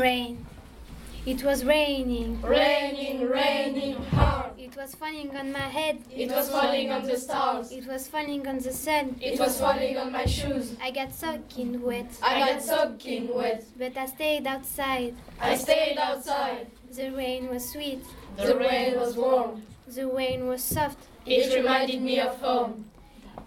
Rain. It was raining. Raining, raining hard. It was falling on my head. It was falling on the stars. It was falling on the sun. It was falling on my shoes. I got soaking wet. I got soaking wet. But I stayed outside. I stayed outside. The rain was sweet. The rain was warm. The rain was soft. It reminded me of home.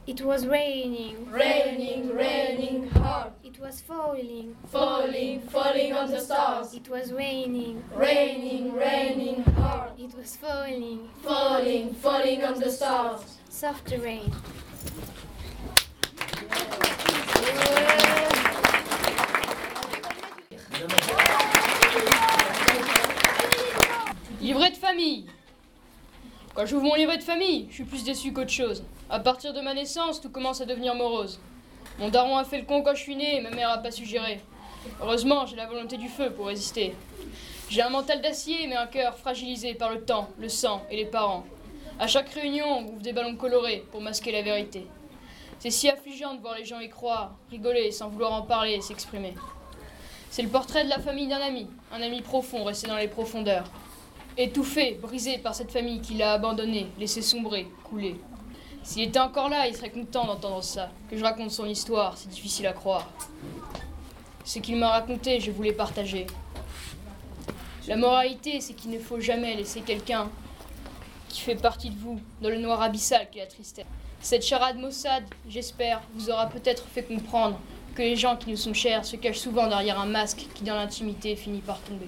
It was raining. Raining, raining hard. It was falling. Falling, falling on the stars. It was raining. Raining, raining hard. It was falling. Falling, falling on the stars. Soft rain. Livret de famille. Quand j'ouvre mon livret de famille, je suis plus déçu qu'autre chose. À partir de ma naissance, tout commence à devenir morose. Mon daron a fait le con quand je suis né ma mère a pas su gérer. Heureusement, j'ai la volonté du feu pour résister. J'ai un mental d'acier mais un cœur fragilisé par le temps, le sang et les parents. À chaque réunion, on ouvre des ballons colorés pour masquer la vérité. C'est si affligeant de voir les gens y croire, rigoler sans vouloir en parler et s'exprimer. C'est le portrait de la famille d'un ami, un ami profond resté dans les profondeurs. Étouffé, brisé par cette famille qui l'a abandonné, laissé sombrer, couler. S'il était encore là, il serait content d'entendre ça. Que je raconte son histoire, c'est difficile à croire. Ce qu'il m'a raconté, je voulais partager. La moralité, c'est qu'il ne faut jamais laisser quelqu'un qui fait partie de vous dans le noir abyssal qu'est la tristesse. Cette charade maussade, j'espère, vous aura peut-être fait comprendre que les gens qui nous sont chers se cachent souvent derrière un masque qui, dans l'intimité, finit par tomber.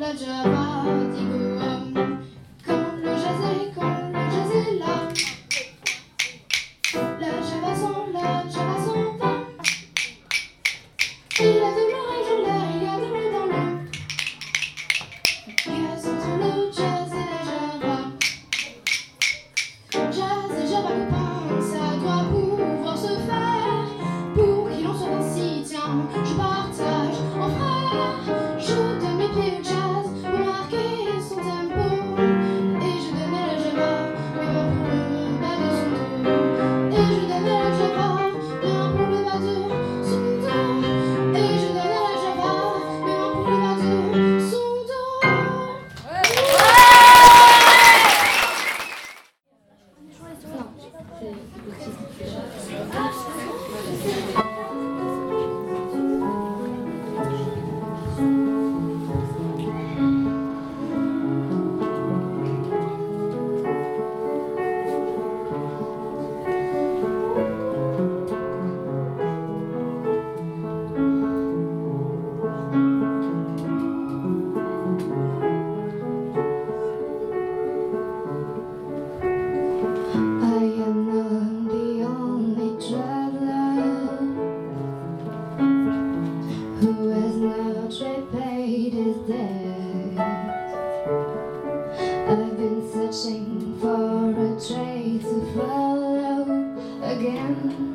Raja. Again? The